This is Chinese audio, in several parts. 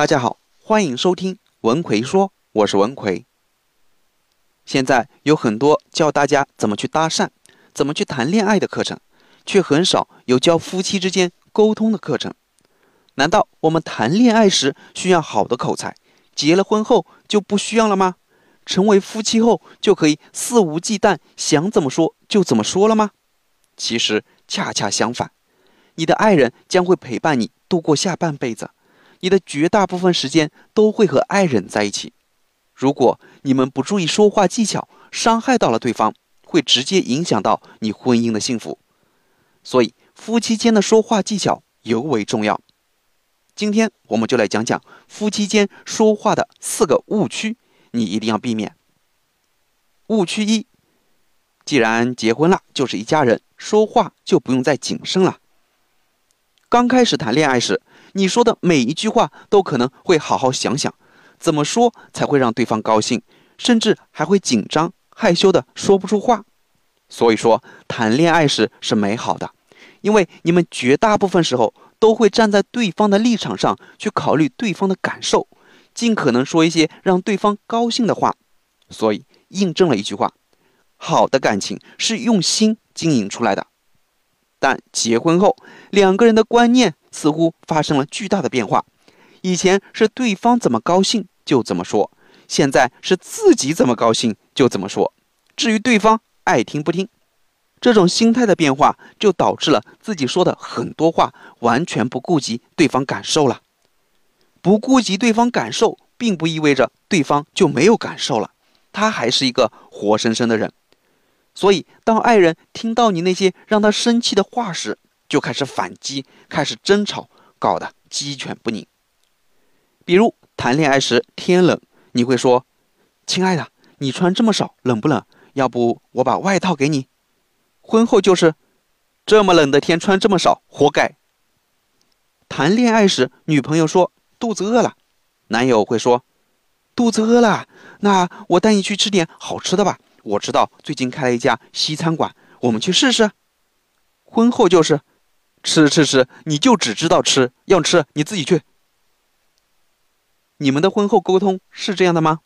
大家好，欢迎收听文奎说，我是文奎。现在有很多教大家怎么去搭讪、怎么去谈恋爱的课程，却很少有教夫妻之间沟通的课程。难道我们谈恋爱时需要好的口才，结了婚后就不需要了吗？成为夫妻后就可以肆无忌惮，想怎么说就怎么说了吗？其实恰恰相反，你的爱人将会陪伴你度过下半辈子。你的绝大部分时间都会和爱人在一起。如果你们不注意说话技巧，伤害到了对方，会直接影响到你婚姻的幸福。所以，夫妻间的说话技巧尤为重要。今天我们就来讲讲夫妻间说话的四个误区，你一定要避免。误区一：既然结婚了，就是一家人，说话就不用再谨慎了。刚开始谈恋爱时，你说的每一句话都可能会好好想想，怎么说才会让对方高兴，甚至还会紧张害羞的说不出话。所以说，谈恋爱时是美好的，因为你们绝大部分时候都会站在对方的立场上去考虑对方的感受，尽可能说一些让对方高兴的话。所以，印证了一句话：好的感情是用心经营出来的。但结婚后，两个人的观念似乎发生了巨大的变化。以前是对方怎么高兴就怎么说，现在是自己怎么高兴就怎么说。至于对方爱听不听，这种心态的变化就导致了自己说的很多话完全不顾及对方感受了。不顾及对方感受，并不意味着对方就没有感受了，他还是一个活生生的人。所以，当爱人听到你那些让他生气的话时，就开始反击，开始争吵，搞得鸡犬不宁。比如谈恋爱时天冷，你会说：“亲爱的，你穿这么少，冷不冷？要不我把外套给你。”婚后就是：“这么冷的天穿这么少，活该。”谈恋爱时，女朋友说肚子饿了，男友会说：“肚子饿了，那我带你去吃点好吃的吧。”我知道最近开了一家西餐馆，我们去试试。婚后就是吃吃吃，你就只知道吃，要吃你自己去。你们的婚后沟通是这样的吗？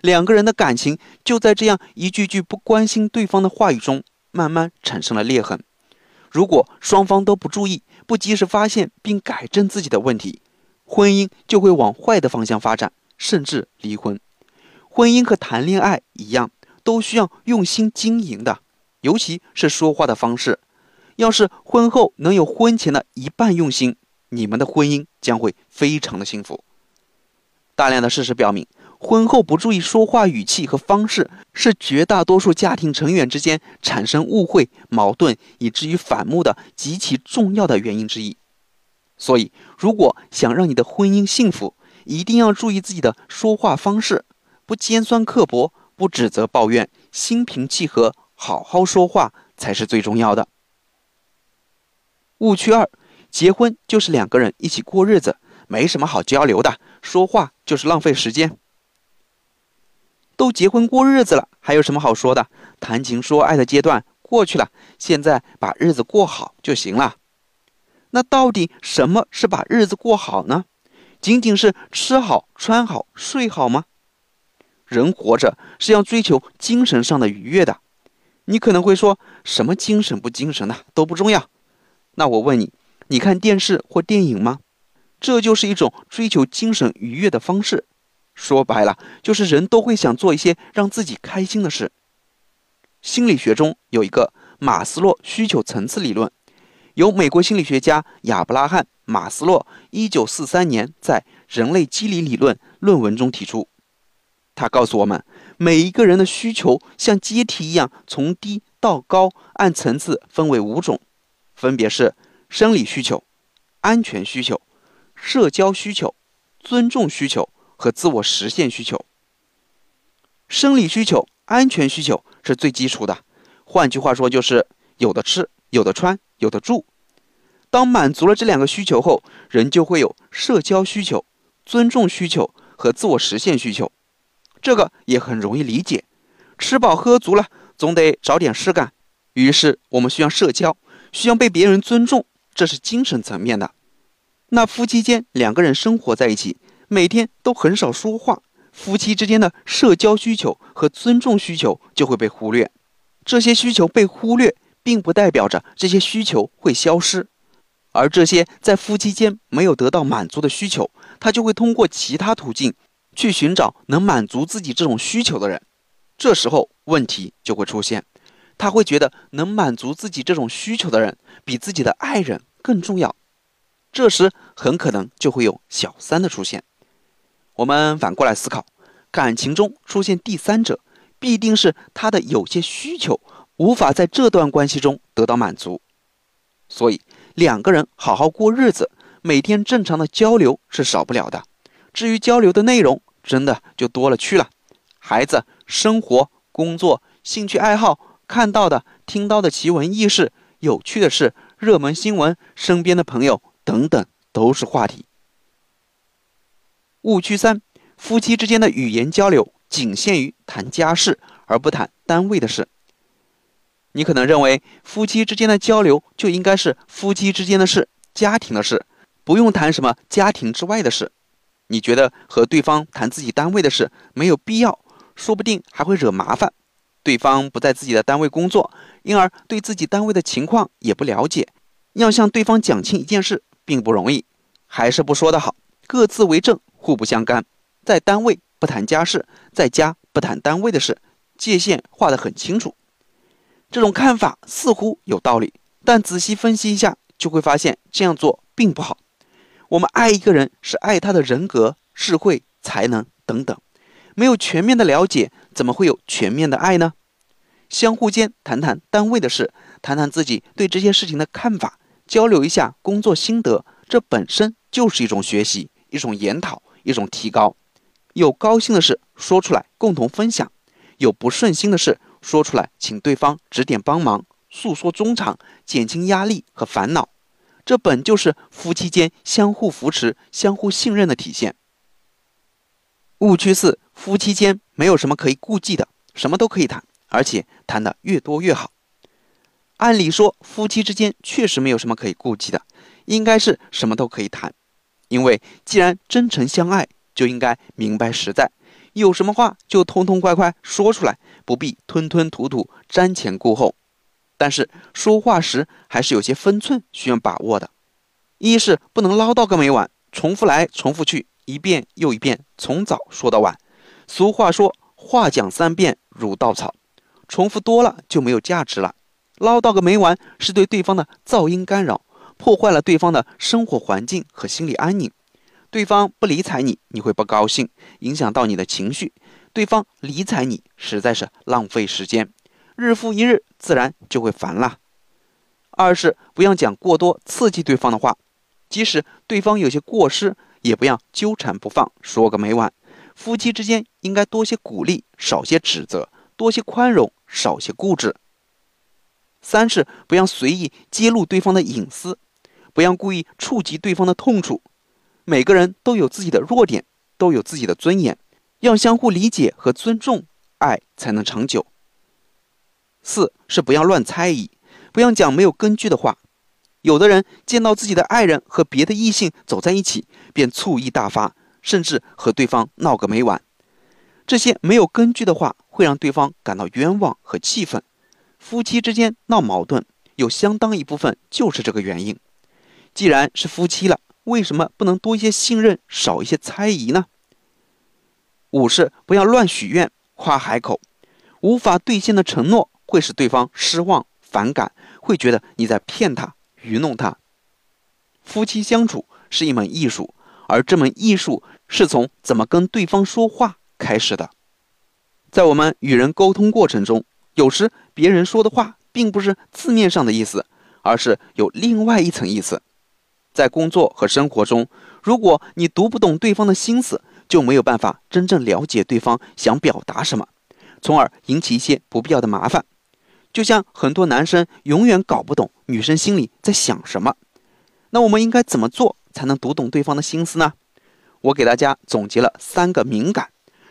两个人的感情就在这样一句句不关心对方的话语中，慢慢产生了裂痕。如果双方都不注意，不及时发现并改正自己的问题，婚姻就会往坏的方向发展，甚至离婚。婚姻和谈恋爱一样。都需要用心经营的，尤其是说话的方式。要是婚后能有婚前的一半用心，你们的婚姻将会非常的幸福。大量的事实表明，婚后不注意说话语气和方式，是绝大多数家庭成员之间产生误会、矛盾以至于反目的极其重要的原因之一。所以，如果想让你的婚姻幸福，一定要注意自己的说话方式，不尖酸刻薄。不指责抱怨，心平气和，好好说话才是最重要的。误区二：结婚就是两个人一起过日子，没什么好交流的，说话就是浪费时间。都结婚过日子了，还有什么好说的？谈情说爱的阶段过去了，现在把日子过好就行了。那到底什么是把日子过好呢？仅仅是吃好、穿好、睡好吗？人活着是要追求精神上的愉悦的，你可能会说什么精神不精神的都不重要。那我问你，你看电视或电影吗？这就是一种追求精神愉悦的方式。说白了，就是人都会想做一些让自己开心的事。心理学中有一个马斯洛需求层次理论，由美国心理学家亚伯拉罕·马斯洛1943年在《人类机理理论》论文中提出。他告诉我们，每一个人的需求像阶梯一样，从低到高，按层次分为五种，分别是生理需求、安全需求、社交需求、尊重需求和自我实现需求。生理需求、安全需求是最基础的，换句话说就是有的吃、有的穿、有的住。当满足了这两个需求后，人就会有社交需求、尊重需求和自我实现需求。这个也很容易理解，吃饱喝足了，总得找点事干。于是我们需要社交，需要被别人尊重，这是精神层面的。那夫妻间两个人生活在一起，每天都很少说话，夫妻之间的社交需求和尊重需求就会被忽略。这些需求被忽略，并不代表着这些需求会消失，而这些在夫妻间没有得到满足的需求，他就会通过其他途径去寻找能满足自己这种需求的人。这时候问题就会出现，他会觉得能满足自己这种需求的人比自己的爱人更重要。这时很可能就会有小三的出现。我们反过来思考，感情中出现第三者，必定是他的有些需求无法在这段关系中得到满足。所以两个人好好过日子，每天正常的交流是少不了的。至于交流的内容，真的就多了去了。孩子、生活、工作、兴趣爱好、看到的、听到的奇闻异事、有趣的事、热门新闻、身边的朋友等等，都是话题。误区三：夫妻之间的语言交流仅限于谈家事，而不谈单位的事。你可能认为夫妻之间的交流就应该是夫妻之间的事、家庭的事，不用谈什么家庭之外的事。你觉得和对方谈自己单位的事没有必要，说不定还会惹麻烦。对方不在自己的单位工作，因而对自己单位的情况也不了解，要向对方讲清一件事并不容易。还是不说的好，各自为政。互不相干，在单位不谈家事，在家不谈单位的事，界限画得很清楚。这种看法似乎有道理，但仔细分析一下，就会发现这样做并不好。我们爱一个人是爱他的人格、智慧、才能等等，没有全面的了解，怎么会有全面的爱呢？相互间谈谈单位的事，谈谈自己对这些事情的看法，交流一下工作心得，这本身就是一种学习，一种研讨。一种提高，有高兴的事说出来共同分享，有不顺心的事说出来，请对方指点帮忙，诉说衷肠，减轻压力和烦恼。这本就是夫妻间相互扶持、相互信任的体现。误区四：夫妻间没有什么可以顾忌的，什么都可以谈，而且谈的越多越好。按理说，夫妻之间确实没有什么可以顾忌的，应该是什么都可以谈。因为既然真诚相爱，就应该明白实在，有什么话就痛痛快快说出来，不必吞吞吐吐、瞻前顾后。但是说话时还是有些分寸需要把握的。一是不能唠叨个没完，重复来重复去，一遍又一遍，从早说到晚。俗话说：“话讲三遍如稻草”，重复多了就没有价值了。唠叨个没完是对对方的噪音干扰。破坏了对方的生活环境和心理安宁，对方不理睬你，你会不高兴，影响到你的情绪；对方理睬你，实在是浪费时间，日复一日，自然就会烦了。二是不要讲过多刺激对方的话，即使对方有些过失，也不要纠缠不放，说个没完。夫妻之间应该多些鼓励，少些指责；多些宽容，少些固执。三是不要随意揭露对方的隐私。不要故意触及对方的痛处。每个人都有自己的弱点，都有自己的尊严，要相互理解和尊重，爱才能长久。四是不要乱猜疑，不要讲没有根据的话。有的人见到自己的爱人和别的异性走在一起，便醋意大发，甚至和对方闹个没完。这些没有根据的话，会让对方感到冤枉和气愤。夫妻之间闹矛盾，有相当一部分就是这个原因。既然是夫妻了，为什么不能多一些信任，少一些猜疑呢？五是不要乱许愿、夸海口，无法兑现的承诺会使对方失望、反感，会觉得你在骗他、愚弄他。夫妻相处是一门艺术，而这门艺术是从怎么跟对方说话开始的。在我们与人沟通过程中，有时别人说的话并不是字面上的意思，而是有另外一层意思。在工作和生活中，如果你读不懂对方的心思，就没有办法真正了解对方想表达什么，从而引起一些不必要的麻烦。就像很多男生永远搞不懂女生心里在想什么，那我们应该怎么做才能读懂对方的心思呢？我给大家总结了三个敏感，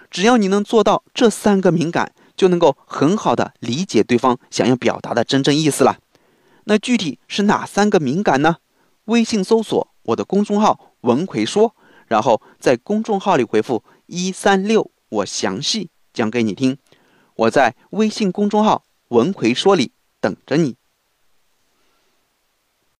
只要你能做到这三个敏感，就能够很好的理解对方想要表达的真正意思了。那具体是哪三个敏感呢？微信搜索我的公众号“文奎说”，然后在公众号里回复一三六，我详细讲给你听。我在微信公众号“文魁说”理等着你。